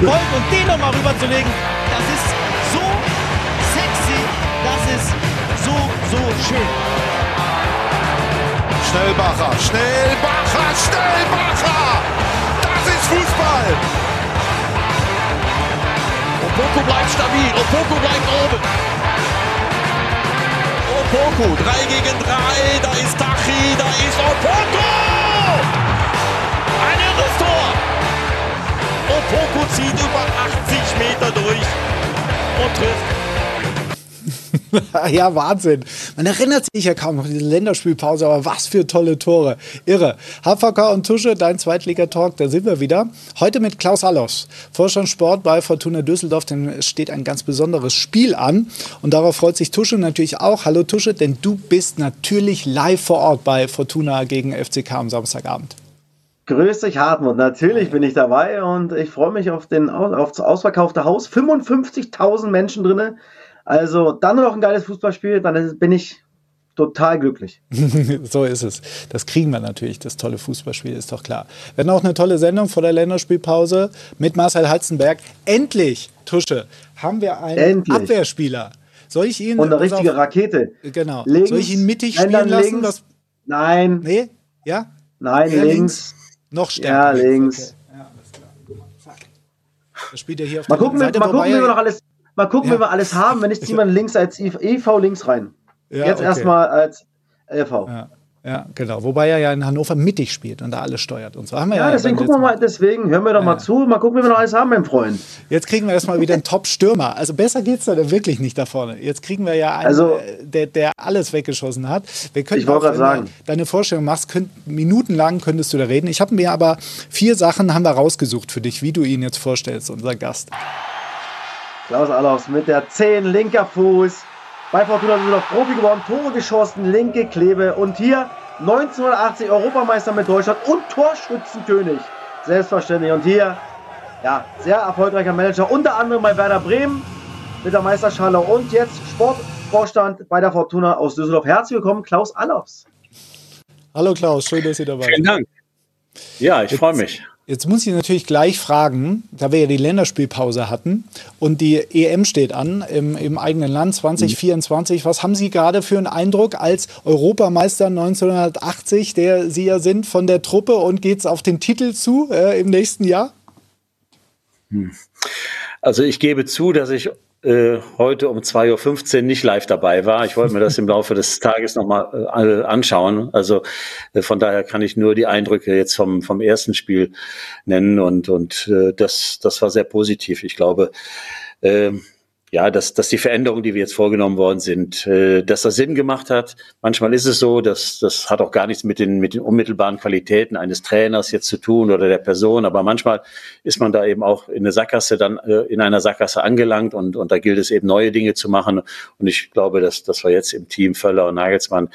gewollt und den nochmal rüberzulegen, das ist so sexy, das ist so, so schön. Schnellbacher, Schnellbacher, Schnellbacher! Das ist Fußball! Opoko bleibt stabil, Opoko bleibt oben. Opoko, 3 gegen 3, da ist Tachi, da ist Opoko! Trifft. ja, Wahnsinn. Man erinnert sich ja kaum noch an diese Länderspielpause, aber was für tolle Tore. Irre. Hafaka und Tusche, dein Zweitligatalk, da sind wir wieder. Heute mit Klaus Allofs, Vorstand Sport bei Fortuna Düsseldorf, denn steht ein ganz besonderes Spiel an. Und darauf freut sich Tusche natürlich auch. Hallo Tusche, denn du bist natürlich live vor Ort bei Fortuna gegen FCK am Samstagabend. Grüß dich, Hartmut. Natürlich bin ich dabei und ich freue mich auf, den, auf das ausverkaufte Haus. 55.000 Menschen drinnen. Also dann noch ein geiles Fußballspiel, dann bin ich total glücklich. so ist es. Das kriegen wir natürlich, das tolle Fußballspiel, ist doch klar. Wir haben auch eine tolle Sendung vor der Länderspielpause mit Marcel Halzenberg. Endlich, Tusche, haben wir einen Endlich. Abwehrspieler. Soll ich ihn. Und eine richtige auf, Rakete. Genau. Links, Soll ich ihn mittig spielen lassen? Links, was, nein. Nee? Ja? Nein, links. links. Noch stärker. Ja, links. Okay. Ja, alles klar. Zack. Das spielt er hier auf mal der gucken, Seite. Mal gucken, wie wir noch alles Mal gucken, ja. wie wir alles haben. Wenn ich ziehe mal links als EV links rein. Ja, Jetzt okay. erstmal als LV. Ja. Ja, genau. Wobei er ja in Hannover mittig spielt und da alles steuert und so. Haben wir ja, ja deswegen gucken wir mal, deswegen hören wir doch ja. mal zu. Mal gucken, wie wir noch alles haben, mein Freund. Jetzt kriegen wir erstmal wieder einen Top-Stürmer. Also besser geht es da wirklich nicht da vorne. Jetzt kriegen wir ja einen, also, äh, der, der alles weggeschossen hat. Wir können ich wollte gerade sagen. deine Vorstellung machst, könnt, minutenlang könntest du da reden. Ich habe mir aber vier Sachen haben wir rausgesucht für dich, wie du ihn jetzt vorstellst, unser Gast. Klaus Allofs mit der 10, linker Fuß. Bei Fortuna Düsseldorf Profi geworden, Tore geschossen, linke Klebe. Und hier 1980 Europameister mit Deutschland und Torschützenkönig. Selbstverständlich. Und hier, ja, sehr erfolgreicher Manager, unter anderem bei Werder Bremen mit der Meisterschale. Und jetzt Sportvorstand bei der Fortuna aus Düsseldorf. Herzlich willkommen, Klaus Allofs. Hallo Klaus, schön, dass ihr dabei seid. Vielen Dank. Ja, ich freue mich. Jetzt muss ich natürlich gleich fragen, da wir ja die Länderspielpause hatten und die EM steht an im, im eigenen Land 2024. Was haben Sie gerade für einen Eindruck als Europameister 1980, der Sie ja sind, von der Truppe und geht es auf den Titel zu äh, im nächsten Jahr? Hm. Also ich gebe zu, dass ich äh, heute um 2.15 Uhr nicht live dabei war. Ich wollte mir das im Laufe des Tages nochmal äh, anschauen. Also äh, von daher kann ich nur die Eindrücke jetzt vom, vom ersten Spiel nennen und, und äh, das, das war sehr positiv. Ich glaube, äh, ja, dass, dass die Veränderungen, die wir jetzt vorgenommen worden sind, äh, dass das Sinn gemacht hat. Manchmal ist es so, dass das hat auch gar nichts mit den, mit den unmittelbaren Qualitäten eines Trainers jetzt zu tun oder der Person, aber manchmal ist man da eben auch in eine Sackgasse dann äh, in einer Sackgasse angelangt und, und da gilt es eben neue Dinge zu machen. Und ich glaube, dass, dass wir jetzt im Team Völler und Nagelsmann,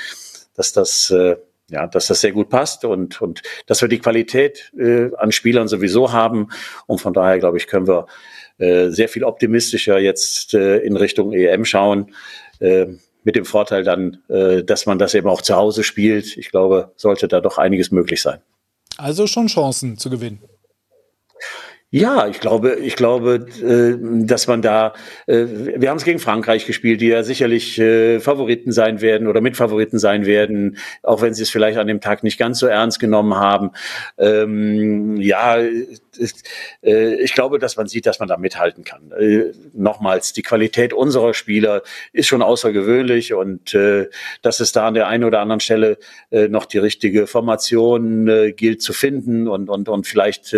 dass das äh, ja, dass das sehr gut passt und, und dass wir die Qualität äh, an Spielern sowieso haben. Und von daher, glaube ich, können wir äh, sehr viel optimistischer jetzt äh, in Richtung EM schauen. Äh, mit dem Vorteil dann, äh, dass man das eben auch zu Hause spielt. Ich glaube, sollte da doch einiges möglich sein. Also schon Chancen zu gewinnen. Ja, ich glaube, ich glaube, äh, dass man da, äh, wir haben es gegen Frankreich gespielt, die ja sicherlich äh, Favoriten sein werden oder Mitfavoriten sein werden, auch wenn sie es vielleicht an dem Tag nicht ganz so ernst genommen haben. Ähm, ja, ich glaube, dass man sieht, dass man da mithalten kann. Nochmals, die Qualität unserer Spieler ist schon außergewöhnlich und dass es da an der einen oder anderen Stelle noch die richtige Formation gilt zu finden und und und vielleicht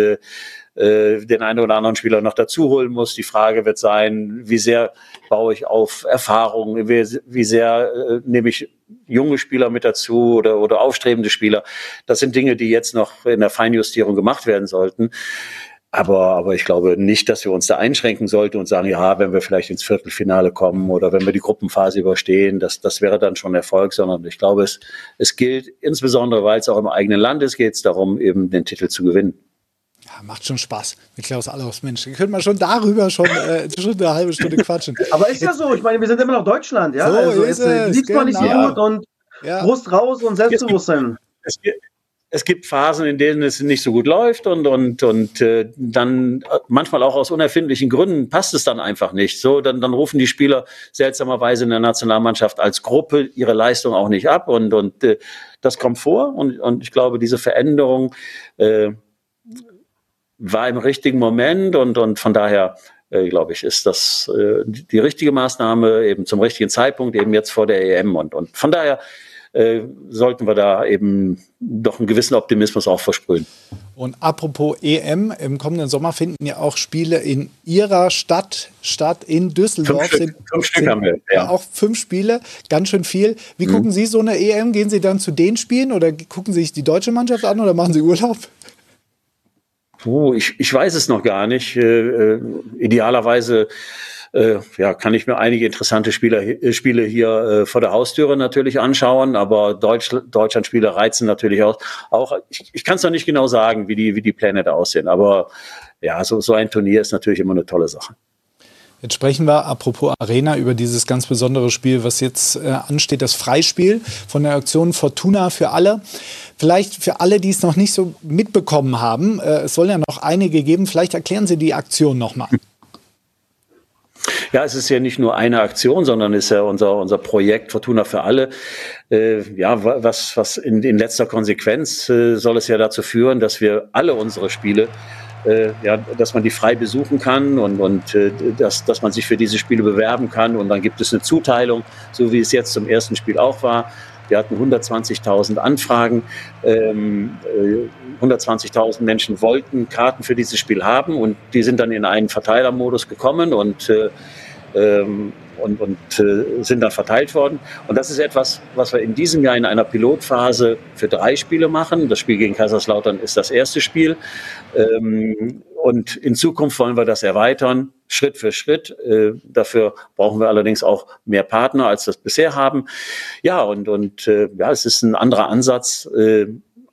äh, den einen oder anderen Spieler noch dazu holen muss. Die Frage wird sein, wie sehr baue ich auf Erfahrung, wie, wie sehr äh, nehme ich junge Spieler mit dazu oder, oder aufstrebende Spieler. Das sind Dinge, die jetzt noch in der Feinjustierung gemacht werden sollten. Aber, aber ich glaube nicht, dass wir uns da einschränken sollten und sagen, ja, wenn wir vielleicht ins Viertelfinale kommen oder wenn wir die Gruppenphase überstehen, das, das wäre dann schon Erfolg, sondern ich glaube, es, es gilt insbesondere, weil es auch im eigenen Land ist, geht es darum, eben den Titel zu gewinnen. Ja, macht schon Spaß mit Klaus Allofs. Mensch, können wir schon darüber schon, äh, schon eine halbe Stunde quatschen. Aber ist ja so, ich meine, wir sind immer noch Deutschland, ja. So also, ist es. Sieht genau. nicht so gut und ja. Brust raus und Selbstbewusstsein. Es gibt, es gibt Phasen, in denen es nicht so gut läuft und und und äh, dann manchmal auch aus unerfindlichen Gründen passt es dann einfach nicht. So, dann dann rufen die Spieler seltsamerweise in der Nationalmannschaft als Gruppe ihre Leistung auch nicht ab und und äh, das kommt vor und und ich glaube, diese Veränderung äh, war im richtigen Moment und und von daher äh, glaube ich, ist das äh, die richtige Maßnahme eben zum richtigen Zeitpunkt eben jetzt vor der EM und und von daher äh, sollten wir da eben doch einen gewissen Optimismus auch versprühen. Und apropos EM, im kommenden Sommer finden ja auch Spiele in Ihrer Stadt statt, in Düsseldorf. Fünf sind, fünf Stück haben wir, ja. Auch fünf Spiele, ganz schön viel. Wie mhm. gucken Sie so eine EM? Gehen Sie dann zu den Spielen oder gucken Sie sich die deutsche Mannschaft an oder machen Sie Urlaub? Puh, ich, ich weiß es noch gar nicht. Äh, äh idealerweise äh, ja, kann ich mir einige interessante Spieler, äh, Spiele hier äh, vor der Haustüre natürlich anschauen, aber Deutsch, Deutschland-Spiele reizen natürlich auch. auch ich ich kann es noch nicht genau sagen, wie die, wie die Pläne da aussehen, aber ja, so, so ein Turnier ist natürlich immer eine tolle Sache. Jetzt sprechen wir, apropos Arena, über dieses ganz besondere Spiel, was jetzt äh, ansteht, das Freispiel von der Aktion Fortuna für alle. Vielleicht für alle, die es noch nicht so mitbekommen haben, äh, es soll ja noch einige geben, vielleicht erklären Sie die Aktion nochmal. Ja, es ist ja nicht nur eine Aktion, sondern es ist ja unser, unser Projekt Fortuna für alle. Äh, ja, was, was in, in letzter Konsequenz äh, soll es ja dazu führen, dass wir alle unsere Spiele äh, ja, dass man die frei besuchen kann und, und äh, dass, dass man sich für diese Spiele bewerben kann. Und dann gibt es eine Zuteilung, so wie es jetzt zum ersten Spiel auch war. Wir hatten 120.000 Anfragen. Ähm, äh, 120.000 Menschen wollten Karten für dieses Spiel haben und die sind dann in einen Verteilermodus gekommen und äh, ähm, und, und äh, sind dann verteilt worden. Und das ist etwas, was wir in diesem Jahr in einer Pilotphase für drei Spiele machen. Das Spiel gegen Kaiserslautern ist das erste Spiel. Ähm, und in Zukunft wollen wir das erweitern, Schritt für Schritt. Äh, dafür brauchen wir allerdings auch mehr Partner, als es bisher haben. Ja, und, und äh, ja, es ist ein anderer Ansatz äh,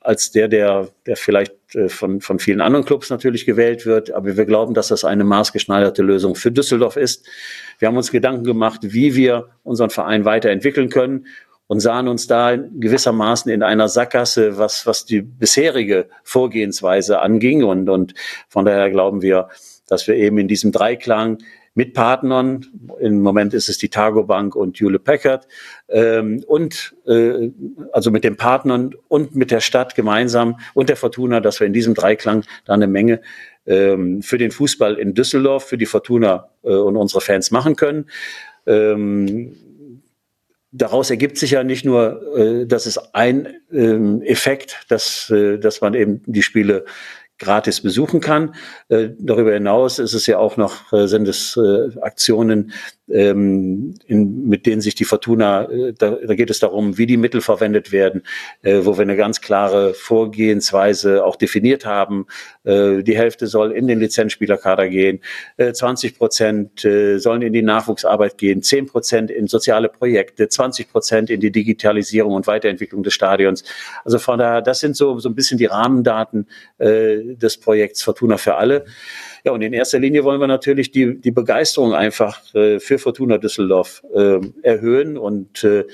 als der, der, der vielleicht äh, von, von vielen anderen Clubs natürlich gewählt wird. Aber wir glauben, dass das eine maßgeschneiderte Lösung für Düsseldorf ist. Wir haben uns Gedanken gemacht, wie wir unseren Verein weiterentwickeln können und sahen uns da gewissermaßen in einer Sackgasse, was, was die bisherige Vorgehensweise anging. Und, und von daher glauben wir, dass wir eben in diesem Dreiklang mit Partnern, im Moment ist es die Targo Bank und Hewlett Packard, ähm, und äh, also mit den Partnern und mit der Stadt gemeinsam und der Fortuna, dass wir in diesem Dreiklang da eine Menge ähm, für den Fußball in Düsseldorf, für die Fortuna äh, und unsere Fans machen können. Ähm, daraus ergibt sich ja nicht nur, äh, dass es ein ähm, Effekt, dass, äh, dass man eben die Spiele gratis besuchen kann. Äh, darüber hinaus ist es ja auch noch, äh, sind es äh, Aktionen, ähm, in, mit denen sich die Fortuna, da, da geht es darum, wie die Mittel verwendet werden, wo wir eine ganz klare Vorgehensweise auch definiert haben. Die Hälfte soll in den Lizenzspielerkader gehen, äh, 20 Prozent sollen in die Nachwuchsarbeit gehen, 10 Prozent in soziale Projekte, 20 Prozent in die Digitalisierung und Weiterentwicklung des Stadions. Also von daher, das sind so, so ein bisschen die Rahmendaten des Projekts Fortuna für alle. Ja, und in erster Linie wollen wir natürlich die, die Begeisterung einfach äh, für Fortuna Düsseldorf äh, erhöhen und äh,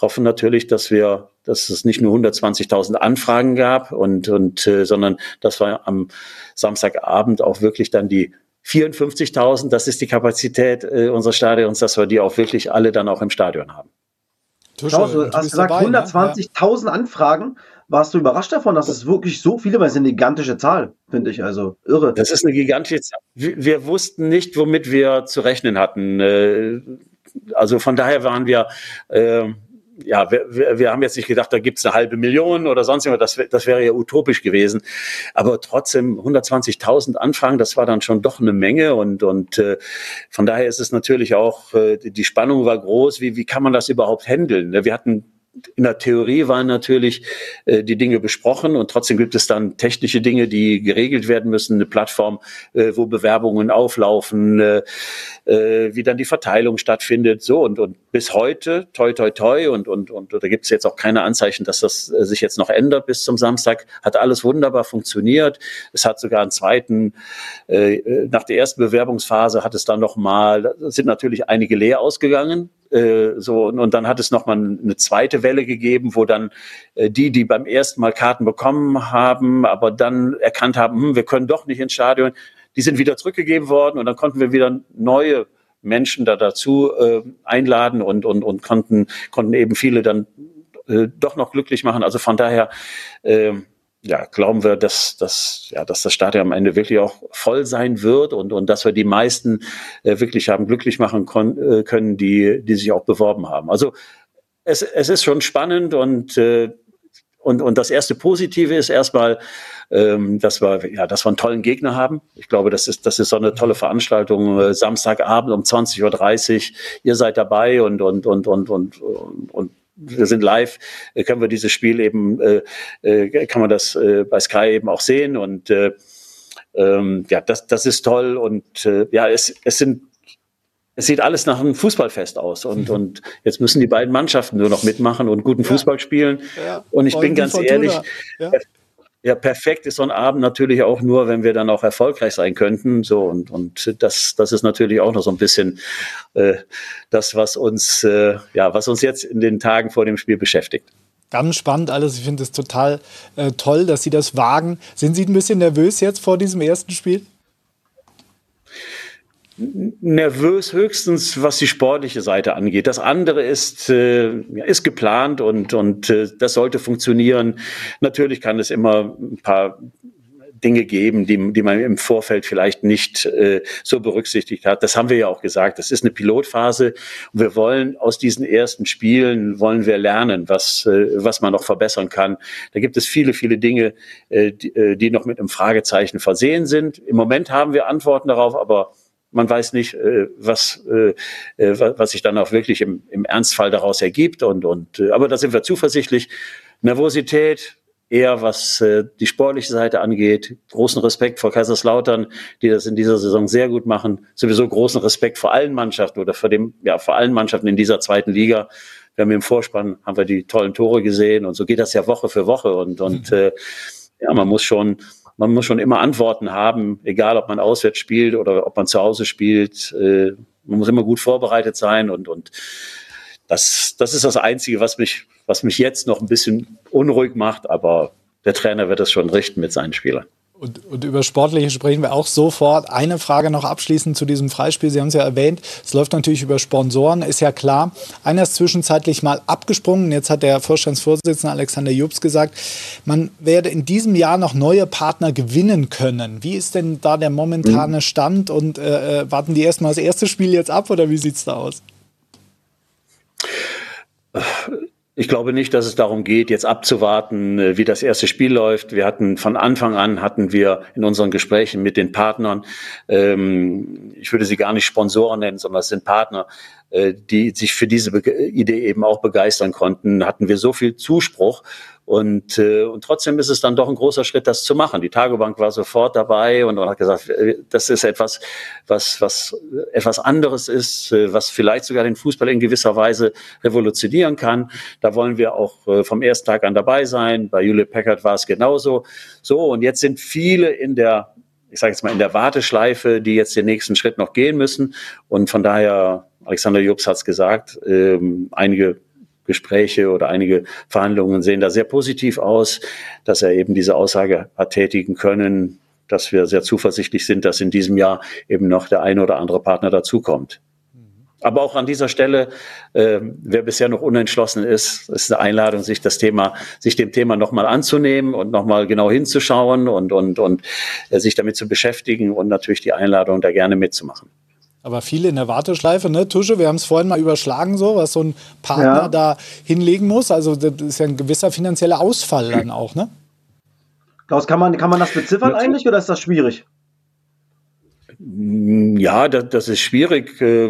hoffen natürlich, dass wir, dass es nicht nur 120.000 Anfragen gab und, und äh, sondern dass wir am Samstagabend auch wirklich dann die 54.000, das ist die Kapazität äh, unseres Stadions, dass wir die auch wirklich alle dann auch im Stadion haben. Klaus, du hast gesagt, 120.000 ne? Anfragen warst du überrascht davon, dass es wirklich so viele, weil es eine gigantische Zahl, finde ich, also irre. Das ist eine gigantische Zahl. Wir, wussten nicht, womit wir zu rechnen hatten. Äh, also von daher waren wir, äh, ja, wir, wir, wir haben jetzt nicht gedacht, da gibt's eine halbe Million oder sonst irgendwas, das, das wäre ja utopisch gewesen. Aber trotzdem 120.000 Anfragen, das war dann schon doch eine Menge und, und äh, von daher ist es natürlich auch, äh, die Spannung war groß, wie, wie kann man das überhaupt handeln? Wir hatten in der Theorie waren natürlich äh, die Dinge besprochen und trotzdem gibt es dann technische Dinge, die geregelt werden müssen, eine Plattform, äh, wo Bewerbungen auflaufen, äh, äh, wie dann die Verteilung stattfindet, so und und bis heute toi toi toi und und und da gibt es jetzt auch keine Anzeichen, dass das äh, sich jetzt noch ändert bis zum Samstag. Hat alles wunderbar funktioniert. Es hat sogar einen zweiten äh, nach der ersten Bewerbungsphase hat es dann noch mal sind natürlich einige leer ausgegangen Äh, so und, und dann hat es noch mal eine zweite Welle gegeben, wo dann äh, die, die beim ersten Mal Karten bekommen haben, aber dann erkannt haben, hm, wir können doch nicht ins Stadion, die sind wieder zurückgegeben worden und dann konnten wir wieder neue Menschen da dazu äh, einladen und, und, und konnten, konnten eben viele dann äh, doch noch glücklich machen. Also von daher äh, ja, glauben wir, dass, dass, ja, dass das Stadion am Ende wirklich auch voll sein wird und, und dass wir die meisten äh, wirklich haben glücklich machen äh, können, die, die sich auch beworben haben. Also es, es ist schon spannend und, äh, und, und das erste Positive ist erstmal, ähm, dass wir, ja, dass wir einen tollen Gegner haben. Ich glaube, das ist, das ist so eine tolle Veranstaltung. Äh, Samstagabend um 20.30 Uhr. Ihr seid dabei und, und, und, und, und, und, und wir sind live, äh, können wir dieses Spiel eben, äh, äh, kann man das äh, bei Sky eben auch sehen und äh, ähm, ja, das, das ist toll und äh, ja, es, es sind es sieht alles nach einem Fußballfest aus und, mhm. und jetzt müssen die beiden Mannschaften nur noch mitmachen und guten Fußball spielen. Ja. Und ich bin ganz ehrlich, ja. Ja, perfekt ist so ein Abend natürlich auch nur, wenn wir dann auch erfolgreich sein könnten. So und und das das ist natürlich auch noch so ein bisschen äh, das, was uns äh, ja was uns jetzt in den Tagen vor dem Spiel beschäftigt. Ganz spannend alles. Ich finde es total äh, toll, dass Sie das wagen. Sind Sie ein bisschen nervös jetzt vor diesem ersten Spiel? Nervös höchstens, was die sportliche Seite angeht. Das andere ist, äh, ist geplant und, und äh, das sollte funktionieren. Natürlich kann es immer ein paar Dinge geben, die, die man im Vorfeld vielleicht nicht äh, so berücksichtigt hat. Das haben wir ja auch gesagt. Das ist eine Pilotphase. Und wir wollen aus diesen ersten Spielen wollen wir lernen, was, äh, was man noch verbessern kann. Da gibt es viele, viele Dinge, äh, die, äh, die noch mit einem Fragezeichen versehen sind. Im Moment haben wir Antworten darauf, aber man weiß nicht, äh, was, äh, äh was sich dann auch wirklich im, im Ernstfall daraus ergibt. Und, und, aber da sind wir zuversichtlich. Nervosität, eher was die sportliche Seite angeht. Großen Respekt vor Kaiserslautern, die das in dieser Saison sehr gut machen. Sowieso großen Respekt vor allen Mannschaften oder vor dem, ja, vor allen Mannschaften in dieser zweiten Liga. Wir haben im Vorspann, haben wir die tollen Tore gesehen und so geht das ja Woche für Woche und, und mhm. äh, ja, man muss schon, man muss schon immer Antworten haben, egal ob man auswärts spielt oder ob man zu Hause spielt. Äh, man muss immer gut vorbereitet sein und, und das, das ist das Einzige, was mich, was mich jetzt noch ein bisschen unruhig macht, aber der Trainer wird das schon richten mit seinen Spielern. Und, und, über Sportliche sprechen wir auch sofort. Eine Frage noch abschließend zu diesem Freispiel. Sie haben es ja erwähnt, es läuft natürlich über Sponsoren, ist ja klar. Einer ist zwischenzeitlich mal abgesprungen. Jetzt hat der Vorstandsvorsitzende Alexander Jubs gesagt, man werde in diesem Jahr noch neue Partner gewinnen können. Wie ist denn da der momentane mhm. Stand und äh, äh, warten die erstmal das erste Spiel jetzt ab oder wie sieht es da aus? Ich glaube nicht, dass es darum geht, jetzt abzuwarten, äh, wie das erste Spiel läuft. Wir hatten von Anfang an hatten wir in unseren Gesprächen mit den Partnern, ähm, ich würde sie gar nicht Sponsoren nennen, sondern es sind Partner, äh, die sich für diese Idee eben auch begeistern konnten, hatten wir so viel Zuspruch und, äh, und trotzdem ist es dann doch ein großer Schritt, das zu machen. Die Tagebank war sofort dabei und, hat gesagt, äh, das ist etwas, was, was etwas anderes ist, äh, was vielleicht sogar den Fußball in gewisser Weise revolutionieren kann. Da wollen wir auch äh, vom ersten Tag an dabei sein. Bei Julie Packard war es genauso. So, und jetzt sind viele in der ich sage jetzt mal in der Warteschleife, die jetzt den nächsten Schritt noch gehen müssen. Und von daher, Alexander Jobs hat es gesagt, ähm, einige Gespräche oder einige Verhandlungen sehen da sehr positiv aus, dass er eben diese Aussage hat tätigen können, dass wir sehr zuversichtlich sind, dass in diesem Jahr eben noch der eine oder andere Partner dazukommt. Aber auch an dieser Stelle, äh, wer bisher noch unentschlossen ist, ist eine Einladung, sich das Thema, sich dem Thema nochmal anzunehmen und nochmal genau hinzuschauen und, und, und äh, sich damit zu beschäftigen und natürlich die Einladung, da gerne mitzumachen. Aber viele in der Warteschleife, ne? Tusche, wir haben es vorhin mal überschlagen, so, was so ein Partner ja. da hinlegen muss. Also, das ist ja ein gewisser finanzieller Ausfall dann auch, ne? Klaus, kann man, kann man das beziffern eigentlich oder ist das schwierig? Ja, das, das ist schwierig. Äh,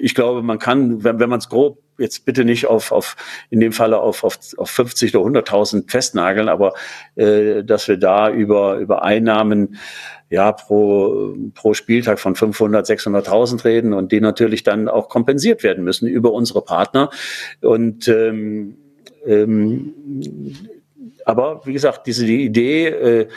ich glaube, man kann, wenn, wenn man es grob jetzt bitte nicht auf, auf in dem Falle auf, auf, auf 50 oder 100.000 festnageln, aber äh, dass wir da über, über Einnahmen ja, pro, pro Spieltag von 500, 600.000 reden und die natürlich dann auch kompensiert werden müssen über unsere Partner. Und ähm, ähm, aber wie gesagt, diese die Idee, äh,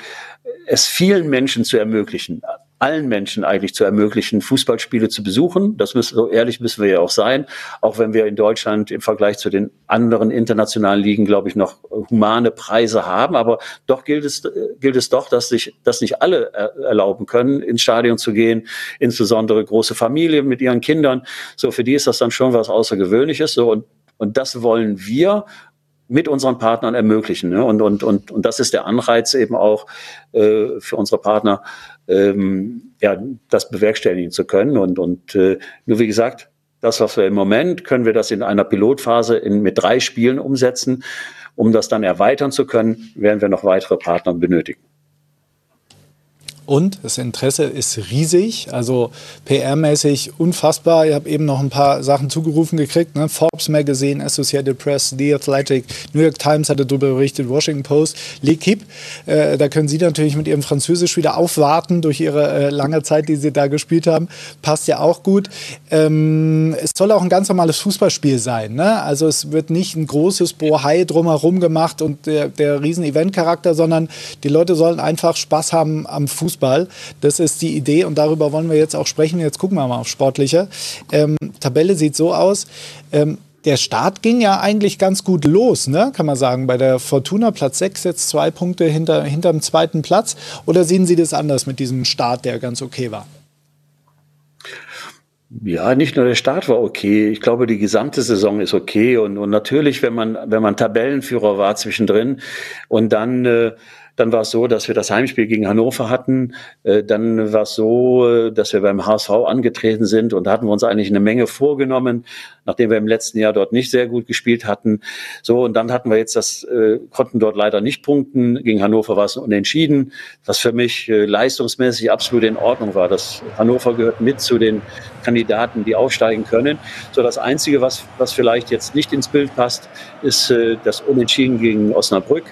es vielen Menschen zu ermöglichen, allen Menschen eigentlich zu ermöglichen, Fußballspiele zu besuchen. Das müssen, so ehrlich müssen wir ja auch sein. Auch wenn wir in Deutschland im Vergleich zu den anderen internationalen Ligen, glaube ich, noch humane Preise haben. Aber doch gilt es, gilt es doch, dass sich, dass nicht alle erlauben können, ins Stadion zu gehen, insbesondere große Familien mit ihren Kindern. So, für die ist das dann schon was Außergewöhnliches. So, und, und das wollen wir mit unseren Partnern ermöglichen. Ne? Und, und, und, und das ist der Anreiz eben auch äh, für unsere Partner, ähm, ja, das bewerkstelligen zu können. Und, und äh, nur wie gesagt, das, was wir im Moment, können wir das in einer Pilotphase in, mit drei Spielen umsetzen. Um das dann erweitern zu können, werden wir noch weitere Partner benötigen. Und das Interesse ist riesig, also PR-mäßig unfassbar. Ich habe eben noch ein paar Sachen zugerufen gekriegt. Ne? Forbes Magazine, Associated Press, The Athletic, New York Times hatte darüber berichtet, Washington Post, L'Equipe. Äh, da können Sie natürlich mit Ihrem Französisch wieder aufwarten durch Ihre äh, lange Zeit, die Sie da gespielt haben. Passt ja auch gut. Ähm, es soll auch ein ganz normales Fußballspiel sein. Ne? Also es wird nicht ein großes Bohai drumherum gemacht und der, der riesen Event-Charakter, sondern die Leute sollen einfach Spaß haben am Fußball Fußball. Das ist die Idee und darüber wollen wir jetzt auch sprechen. Jetzt gucken wir mal auf Sportliche. Ähm, Tabelle sieht so aus. Ähm, der Start ging ja eigentlich ganz gut los, ne? kann man sagen. Bei der Fortuna Platz 6 jetzt zwei Punkte hinter, hinter dem zweiten Platz. Oder sehen Sie das anders mit diesem Start, der ganz okay war? Ja, nicht nur der Start war okay. Ich glaube, die gesamte Saison ist okay. Und, und natürlich, wenn man, wenn man Tabellenführer war zwischendrin und dann äh, dann war es so, dass wir das Heimspiel gegen Hannover hatten. Äh, dann war es so, äh, dass wir beim HSV angetreten sind und da hatten wir uns eigentlich eine Menge vorgenommen, nachdem wir im letzten Jahr dort nicht sehr gut gespielt hatten. So, und dann hatten wir jetzt das, äh, konnten dort leider nicht punkten. Gegen Hannover war es unentschieden, was für mich leistungsmäßig absolut in Ordnung war. Das Hannover gehört mit zu den Kandidaten, die aufsteigen können. So, das Einzige, was, was vielleicht jetzt nicht ins Bild passt, ist das Unentschieden gegen Osnabrück.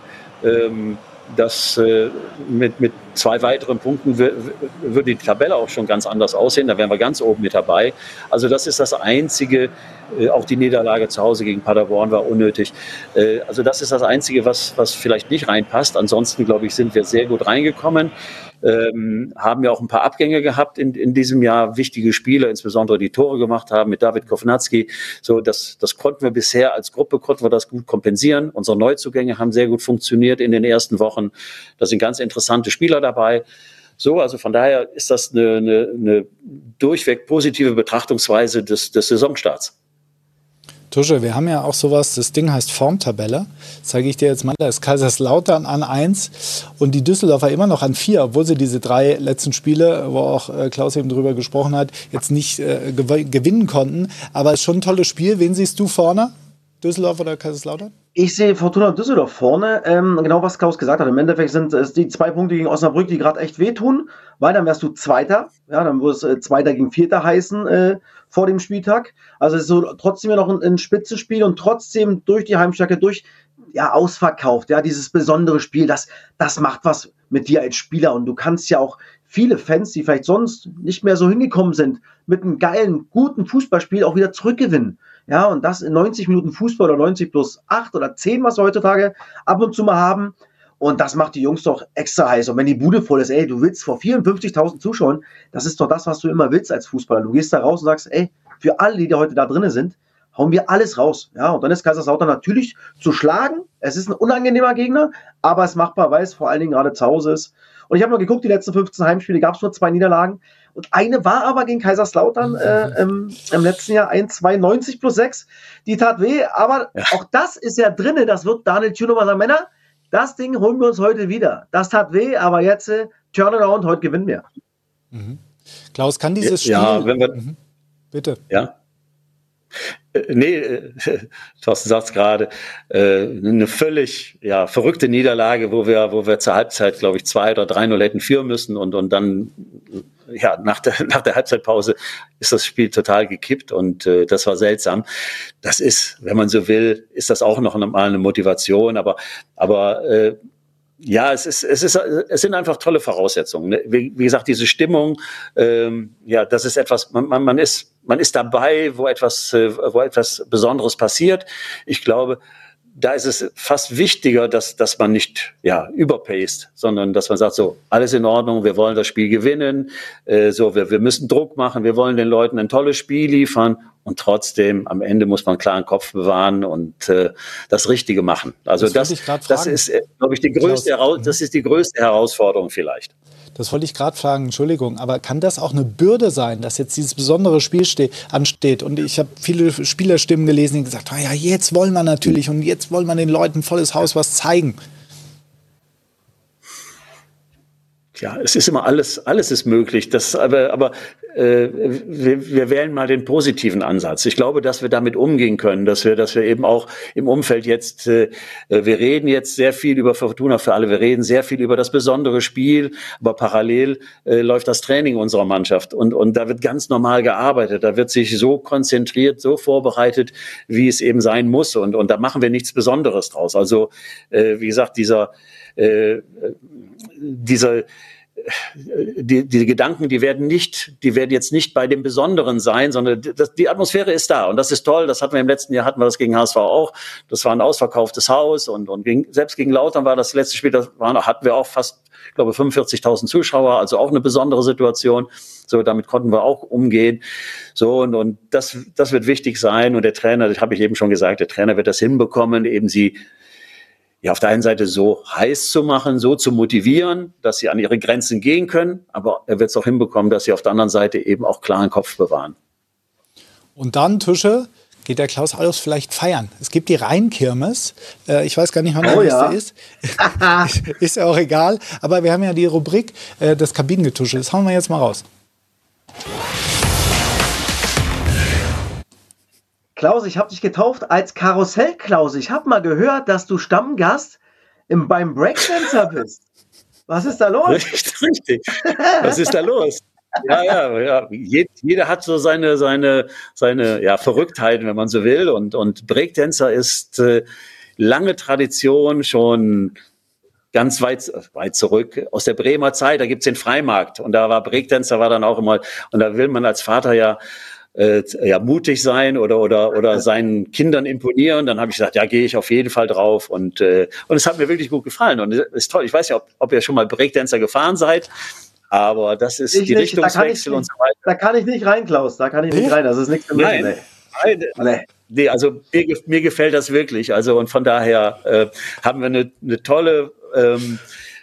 Ähm, dass äh, mit, mit zwei weiteren Punkten würde die Tabelle auch schon ganz anders aussehen. Da wären wir ganz oben mit dabei. Also das ist das Einzige. Äh, auch die Niederlage zu Hause gegen Paderborn war unnötig. Äh, also das ist das Einzige, was, was vielleicht nicht reinpasst. Ansonsten, glaube ich, sind wir sehr gut reingekommen ähm, haben ja auch ein paar Abgänge gehabt in, in diesem Jahr, wichtige Spieler, insbesondere die Tore gemacht haben mit David Kovnatski. So, das, das konnten wir bisher als Gruppe, konnten wir das gut kompensieren. Unsere Neuzugänge haben sehr gut funktioniert in den ersten Wochen. Da sind ganz interessante Spieler dabei. So, also von daher ist das eine, eine, eine durchweg positive Betrachtungsweise des, des Saisonstarts. Tusche, wir haben ja auch sowas, das Ding heißt Formtabelle. Zeige ich dir jetzt mal. Da ist Kaiserslautern an 1 und die Düsseldorfer immer noch an 4, obwohl sie diese drei letzten Spiele, wo auch äh, Klaus eben drüber gesprochen hat, jetzt nicht äh, gewinnen konnten. Aber es ist schon ein tolles Spiel. Wen siehst du vorne? Düsseldorf oder Kaiserslautern? Ich sehe Fortuna Düsseldorf vorne. Ähm, genau was Klaus gesagt hat. Im Endeffekt sind es die zwei Punkte gegen Osnabrück, die gerade echt wehtun, weil dann wärst du Zweiter. Ja, dann würde es äh, Zweiter gegen Vierter heißen äh, vor dem Spieltag. Also es ist so trotzdem ja noch ein, ein Spitzenspiel und trotzdem durch die Heimstärke, durch ja, ausverkauft, ja, dieses besondere Spiel, das, das macht was mit dir als Spieler und du kannst ja auch viele Fans, die vielleicht sonst nicht mehr so hingekommen sind, mit einem geilen, guten Fußballspiel auch wieder zurückgewinnen. Ja, und das in 90 Minuten Fußball oder 90 plus 8 oder 10, was wir heutzutage ab und zu mal haben. Und das macht die Jungs doch extra heiß. Und wenn die Bude voll ist, ey, du willst vor 54.000 Zuschauern, das ist doch das, was du immer willst als Fußballer. Du gehst da raus und sagst, ey, für alle, die da heute da drinnen sind, hauen wir alles raus. Ja, und dann ist Kaiserslautern natürlich zu schlagen. Es ist ein unangenehmer Gegner, aber es machbar, weil es vor allen Dingen gerade zu Hause ist. Und ich habe mal geguckt, die letzten 15 Heimspiele gab es nur zwei Niederlagen. Und eine war aber gegen Kaiserslautern äh, im, im, letzten Jahr 1,92 plus 6. Die tat weh, aber ja. auch das ist ja drinne. Das wird Daniel Thünover sagen, Männer, das Ding holen wir uns heute wieder. Das tat weh, aber jetzt äh, Turnaround, heute gewinnen wir. Mhm. Klaus, kann dieses Spiel... Ja, wenn wir... Mhm. Bitte. Ja. Äh, nee, äh, Thorsten sagt gerade, äh, eine völlig ja, verrückte Niederlage, wo wir, wo wir zur Halbzeit, glaube ich, zwei oder drei Null hätten führen müssen und, und dann ja, nach der, nach der Halbzeitpause ist das Spiel total gekippt und äh, das war seltsam. Das ist, wenn man so will, ist das auch noch mal eine Motivation, aber, aber äh, ja, es ist, es ist, es sind einfach tolle Voraussetzungen. Ne? Wie, wie gesagt, diese Stimmung, ähm, ja, das ist etwas, man, man, man ist, man ist dabei, wo etwas, äh, wo etwas Besonderes passiert. Ich glaube, da ist es fast wichtiger, dass, dass man nicht ja, überpaced, sondern dass man sagt, so, alles in Ordnung, wir wollen das Spiel gewinnen, äh, so, wir, wir müssen Druck machen, wir wollen den Leuten ein tolles Spiel liefern und trotzdem am Ende muss man klaren Kopf bewahren und äh, das Richtige machen. Also das, das, das ist, äh, glaube ich, die größte, das ist die größte Herausforderung vielleicht. Das wollte ich gerade fragen, Entschuldigung, aber kann das auch eine Bürde sein, dass jetzt dieses besondere Spiel ansteht? Und ich habe viele Spielerstimmen gelesen, die gesagt haben, ja, jetzt wollen wir natürlich und jetzt wollen wir den Leuten volles Haus was zeigen. Ja, es ist immer alles, alles ist möglich. Das, aber aber äh, wir, wir wählen mal den positiven Ansatz. Ich glaube, dass wir damit umgehen können, dass wir, dass wir eben auch im Umfeld jetzt, äh, wir reden jetzt sehr viel über Fortuna für alle, wir reden sehr viel über das besondere Spiel, aber parallel äh, läuft das Training unserer Mannschaft und, und da wird ganz normal gearbeitet, da wird sich so konzentriert, so vorbereitet, wie es eben sein muss und, und da machen wir nichts Besonderes draus. Also, äh, wie gesagt, dieser, äh, dieser die, die Gedanken, die werden nicht, die werden jetzt nicht bei dem Besonderen sein, sondern das, die Atmosphäre ist da und das ist toll. Das hatten wir im letzten Jahr, hatten wir das gegen HSV auch. Das war ein ausverkauftes Haus und, und gegen, selbst gegen Lautern war das letzte Spiel, das war, hatten wir auch fast, ich glaube, 45.000 Zuschauer, also auch eine besondere Situation. So, damit konnten wir auch umgehen. So, und, und das, das wird wichtig sein. Und der Trainer, das habe ich eben schon gesagt, der Trainer wird das hinbekommen, eben sie ja auf der einen Seite so heiß zu machen, so zu motivieren, dass sie an ihre Grenzen gehen können, aber er wird es auch hinbekommen, dass sie auf der anderen Seite eben auch klaren Kopf bewahren. Und dann, Tusche, geht der Klaus Allofs vielleicht feiern. Es gibt die Rheinkirmes. Äh, ich weiß gar nicht, wann der oh, ja. ist. ist ja auch egal. Aber wir haben ja die Rubrik äh, das Kabinengetusche. Das hauen wir jetzt mal raus. Klaus, ich habe dich getauft als Karussell Klaus. Ich habe mal gehört, dass du Stammgast im, beim Breakdancer bist. Was ist da los? Richtig, richtig. Was ist da los? Ja, ja, ja. Jeder hat so seine, seine, seine ja, Verrücktheiten, wenn man so will. Und, und Breakdancer ist äh, lange Tradition, schon ganz weit, weit zurück aus der Bremer Zeit. Da gibt's den Freimarkt. Und da war Breakdancer, war dann auch immer, und da will man als Vater ja äh, ja, mutig sein oder, oder, oder seinen Kindern imponieren. Dann habe ich gesagt, ja, gehe ich auf jeden Fall drauf. Und, äh, und es hat mir wirklich gut gefallen. Und es ist toll. Ich weiß ja, ob, ob ihr schon mal Breakdancer gefahren seid. Aber das ist ich die nicht, Richtungswechsel und so weiter. Da kann ich nicht rein, Klaus. Da kann ich nicht rein. Das ist nichts für mich. Nein. Nein. Nee. Nee, also mir, mir, gefällt das wirklich. Also und von daher äh, haben wir eine, eine tolle ähm,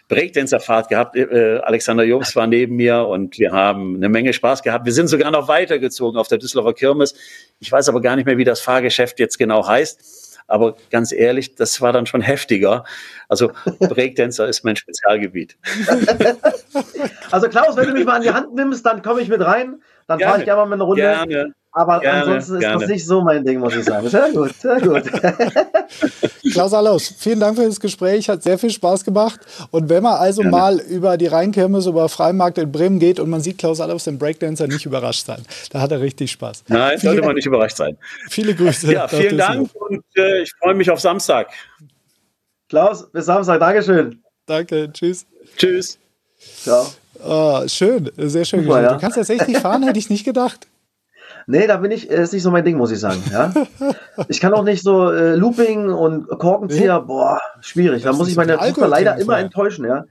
Breakdancer-Fahrt gehabt. Äh, Alexander Jobs war neben mir und wir haben eine Menge Spaß gehabt. Wir sind sogar noch weitergezogen auf der Düsseldorfer Kirmes. Ich weiß aber gar nicht mehr, wie das Fahrgeschäft jetzt genau heißt. Aber ganz ehrlich, das war dann schon heftiger. Also Breakdancer ist mein Spezialgebiet. Also Klaus, wenn du mich mal an die Hand nimmst, dann komme ich mit rein. Dann fahre ich gerne mal mit einer Runde. Gerne. Aber gerne, ansonsten ist gerne. das nicht so mein Ding, muss ich sagen. Sehr gut, sehr gut. Klaus Allaus, vielen Dank für das Gespräch, hat sehr viel Spaß gemacht. Und wenn man also gerne. mal über die Rheinkirmes, über Freimarkt in Bremen geht und man sieht Klaus Allaus, den Breakdancer, nicht überrascht sein. Da hat er richtig Spaß. Nein, sollte man nicht überrascht sein. Viele Grüße. Ja, vielen Dank und äh, ich freue mich auf Samstag. Klaus, bis Samstag. Dankeschön. Danke, tschüss. Tschüss. Ciao. Oh, schön, sehr schön. Super, ja. Du kannst tatsächlich fahren, hätte ich nicht gedacht. Nee, da bin ich, ist nicht so mein Ding, muss ich sagen. Ja? Ich kann auch nicht so äh, Looping und Korkenzieher, nee. boah, schwierig. Da muss ich meine Tochter leider immer enttäuschen, ja.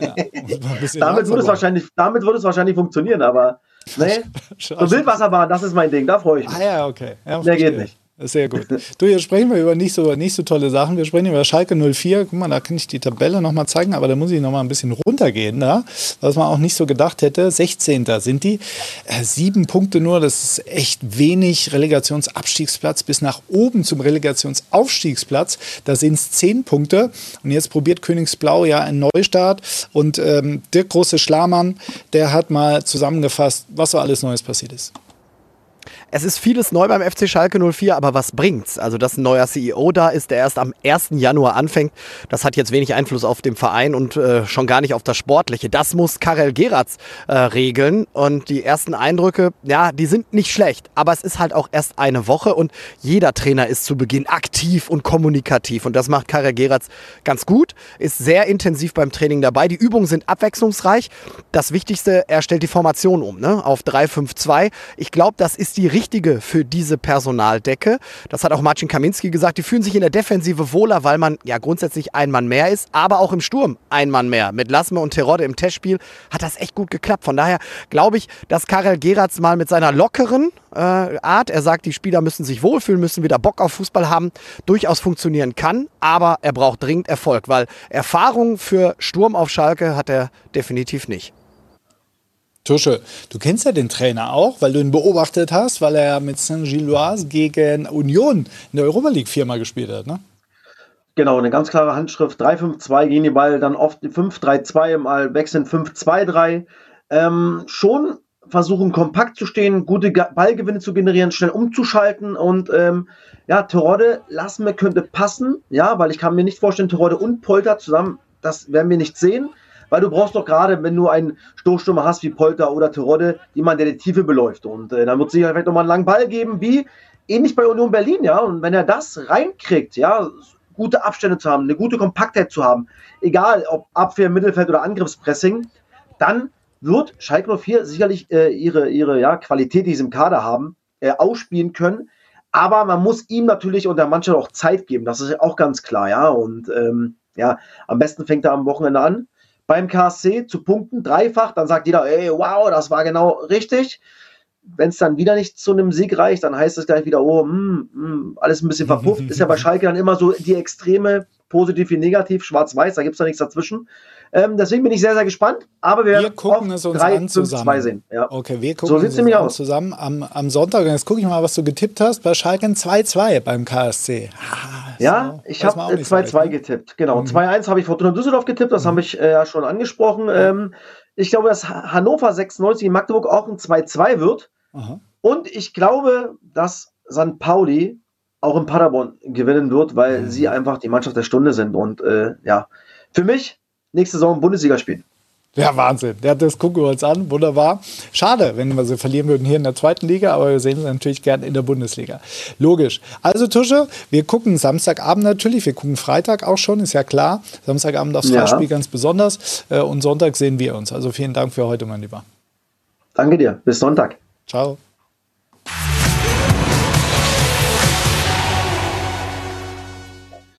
ja damit, würde es wahrscheinlich, damit würde es wahrscheinlich funktionieren, aber nee, so Wildwasserbahn, das ist mein Ding, da freue ich mich. Ah ja, okay. Ja, Mehr geht nicht. Sehr gut. Du, jetzt sprechen wir über nicht so, nicht so tolle Sachen. Wir sprechen über Schalke 04. Guck mal, da kann ich die Tabelle nochmal zeigen, aber da muss ich nochmal ein bisschen runtergehen, da, was man auch nicht so gedacht hätte. 16. sind die. Äh, sieben Punkte nur, das ist echt wenig. Relegationsabstiegsplatz bis nach oben zum Relegationsaufstiegsplatz. Da sind es zehn Punkte. Und jetzt probiert Königsblau ja einen Neustart. Und ähm, Dirk Große Schlamann, der hat mal zusammengefasst, was so alles Neues passiert ist. Es ist vieles neu beim FC Schalke 04, aber was bringt's? Also, dass ein neuer CEO da ist, der erst am 1. Januar anfängt, das hat jetzt wenig Einfluss auf den Verein und äh, schon gar nicht auf das Sportliche. Das muss Karel Geratz äh, regeln und die ersten Eindrücke, ja, die sind nicht schlecht, aber es ist halt auch erst eine Woche und jeder Trainer ist zu Beginn aktiv und kommunikativ und das macht Karel Geratz ganz gut, ist sehr intensiv beim Training dabei. Die Übungen sind abwechslungsreich. Das Wichtigste, er stellt die Formation um, ne, auf 3-5-2. Ich glaube, das ist die richtige Richtige für diese Personaldecke. Das hat auch Marcin Kaminski gesagt. Die fühlen sich in der Defensive wohler, weil man ja grundsätzlich ein Mann mehr ist, aber auch im Sturm ein Mann mehr. Mit Lasme und Terodde im Testspiel hat das echt gut geklappt. Von daher glaube ich, dass Karel Geratz mal mit seiner lockeren äh, Art, er sagt, die Spieler müssen sich wohlfühlen, müssen wieder Bock auf Fußball haben, durchaus funktionieren kann. Aber er braucht dringend Erfolg, weil Erfahrung für Sturm auf Schalke hat er definitiv nicht. Tusche, du kennst ja den Trainer auch, weil du ihn beobachtet hast, weil er mit Saint-Gilloise gegen Union in der Europa League viermal gespielt hat, ne? Genau, eine ganz klare Handschrift. 3-5-2 gegen die Ball, dann oft 5-3-2, mal wechseln 5-2-3. Ähm, schon versuchen, kompakt zu stehen, gute Ballgewinne zu generieren, schnell umzuschalten und ähm, ja, Terodde, Lassme könnte passen, ja, weil ich kann mir nicht vorstellen, Terodde und Polter zusammen, das werden wir nicht sehen weil du brauchst doch gerade, wenn du einen Stoßstürmer hast wie Polter oder Terodde, jemand, der die Tiefe beläuft. Und äh, dann wird es sicher vielleicht nochmal einen langen Ball geben, wie ähnlich bei Union Berlin, ja. Und wenn er das reinkriegt, ja, gute Abstände zu haben, eine gute Kompaktheit zu haben, egal ob Abwehr, Mittelfeld oder Angriffspressing, dann wird Schalke 04 sicherlich äh, ihre, ihre ja, Qualität, die sie im Kader haben, äh, ausspielen können. Aber man muss ihm natürlich und der Mannschaft auch Zeit geben. Das ist auch ganz klar, ja. Und ähm, ja, am besten fängt er am Wochenende an beim KSC zu punkten, dreifach, dann sagt jeder, ey, wow, das war genau richtig. Wenn es dann wieder nicht zu einem Sieg reicht, dann heißt es gleich wieder, oh, mh, mh, alles ein bisschen verpufft. Ist ja bei Schalke dann immer so die Extreme, positiv wie negativ, schwarz-weiß, da gibt es da nichts dazwischen. Ähm, deswegen bin ich sehr, sehr gespannt. Aber wir, wir gucken es uns 3, an zusammen. sehen. Ja. Okay, wir gucken so es uns aus. zusammen am, am Sonntag. Jetzt gucke ich mal, was du getippt hast bei Schalke 2-2 beim KSC. Ah, ja, so, ich habe 2-2 ne? getippt. Genau. Mhm. 2-1 habe ich Fortuna Düsseldorf getippt, das mhm. habe ich äh, ja schon angesprochen. Ähm, ich glaube, dass Hannover 96 in Magdeburg auch ein 2-2 wird. Aha. Und ich glaube, dass St. Pauli auch in Paderborn gewinnen wird, weil mhm. sie einfach die Mannschaft der Stunde sind. Und äh, ja, für mich nächste Saison Bundesliga spielen. Ja, Wahnsinn. Ja, das gucken wir uns an. Wunderbar. Schade, wenn wir sie verlieren würden hier in der zweiten Liga, aber wir sehen sie natürlich gern in der Bundesliga. Logisch. Also, Tusche, wir gucken Samstagabend natürlich, wir gucken Freitag auch schon, ist ja klar. Samstagabend aufs ja. Freispiel ganz besonders. Äh, und Sonntag sehen wir uns. Also vielen Dank für heute, mein Lieber. Danke dir. Bis Sonntag. Ciao.